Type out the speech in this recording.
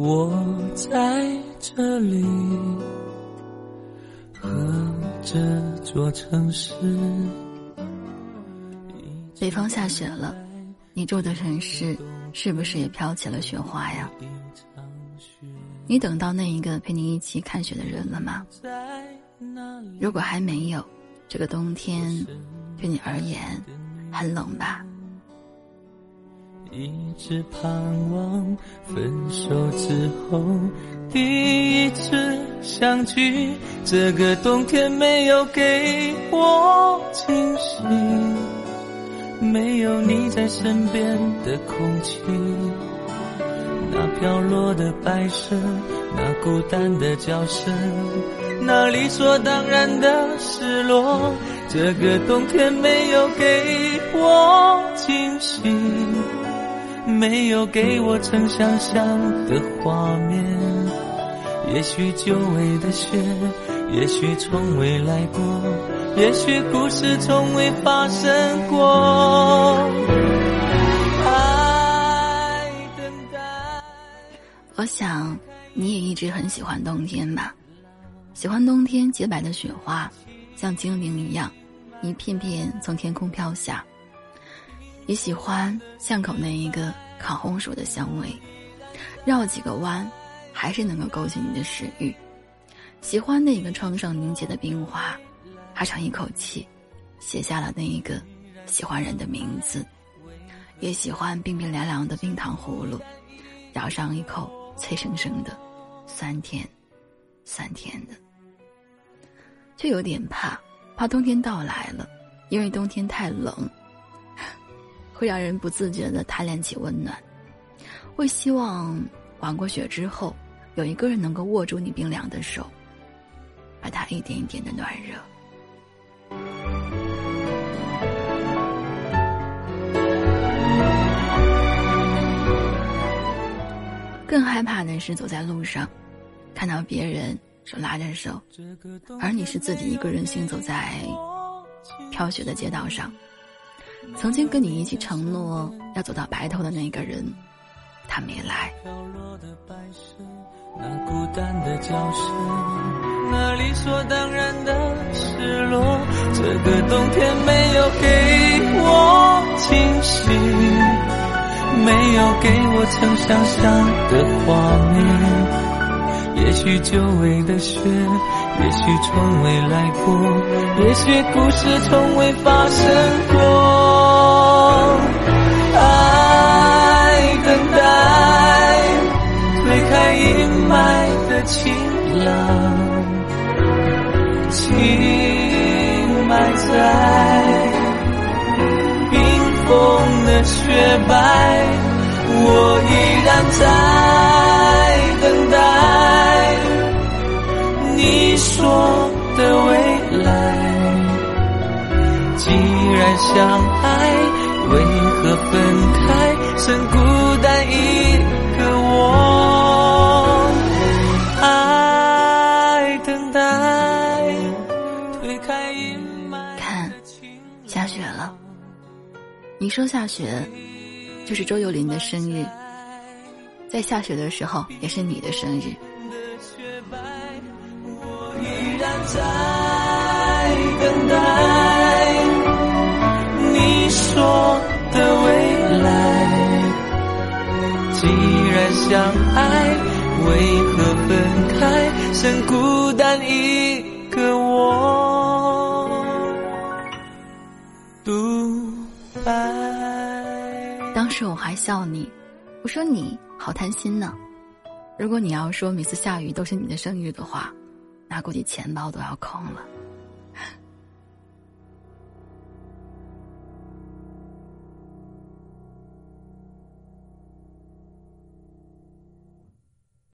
我在这里和这座城市。北方下雪了，你住的城市是不是也飘起了雪花呀？你等到那一个陪你一起看雪的人了吗？如果还没有，这个冬天对你而言很冷吧？一直盼望分手之后第一次相聚，这个冬天没有给我惊喜，没有你在身边的空气，那飘落的白色，那孤单的叫声，那理所当然的失落，这个冬天没有给我惊喜。没有给我曾想象的画面，也许久违的雪，也许从未来过，也许故事从未发生过。爱等待。我想你也一直很喜欢冬天吧？喜欢冬天洁白的雪花，像精灵一样，一片片从天空飘下。也喜欢巷口那一个烤红薯的香味，绕几个弯，还是能够勾起你的食欲。喜欢那一个窗上凝结的冰花，哈长一口气，写下了那一个喜欢人的名字。也喜欢冰冰凉凉的冰糖葫芦，咬上一口，脆生生的，酸甜，酸甜的。却有点怕，怕冬天到来了，因为冬天太冷。会让人不自觉的贪恋起温暖，会希望玩过雪之后，有一个人能够握住你冰凉的手，把它一点一点的暖热。更害怕的是走在路上，看到别人手拉着手，而你是自己一个人行走在飘雪的街道上。曾经跟你一起承诺要走到白头的那个人，他没来。那孤单的叫声，那理所当然的失落，这个冬天没有给我惊喜，没有给我曾想象的画面。也许久违的雪，也许从未来过，也许故事从未发生过。爱等待，推开阴霾的晴朗，情埋在冰封的雪白，我依然在相爱，为何分开，剩孤单一个我？爱等待，推开阴霾。看，下雪了。你说下雪，就是周游林的生日。在下雪的时候，也是你的生日。我依然在等待相爱，为何分开，剩孤单一个我？独白。当时我还笑你，我说你好贪心呢。如果你要说每次下雨都是你的生日的话。那估计钱包都要空了。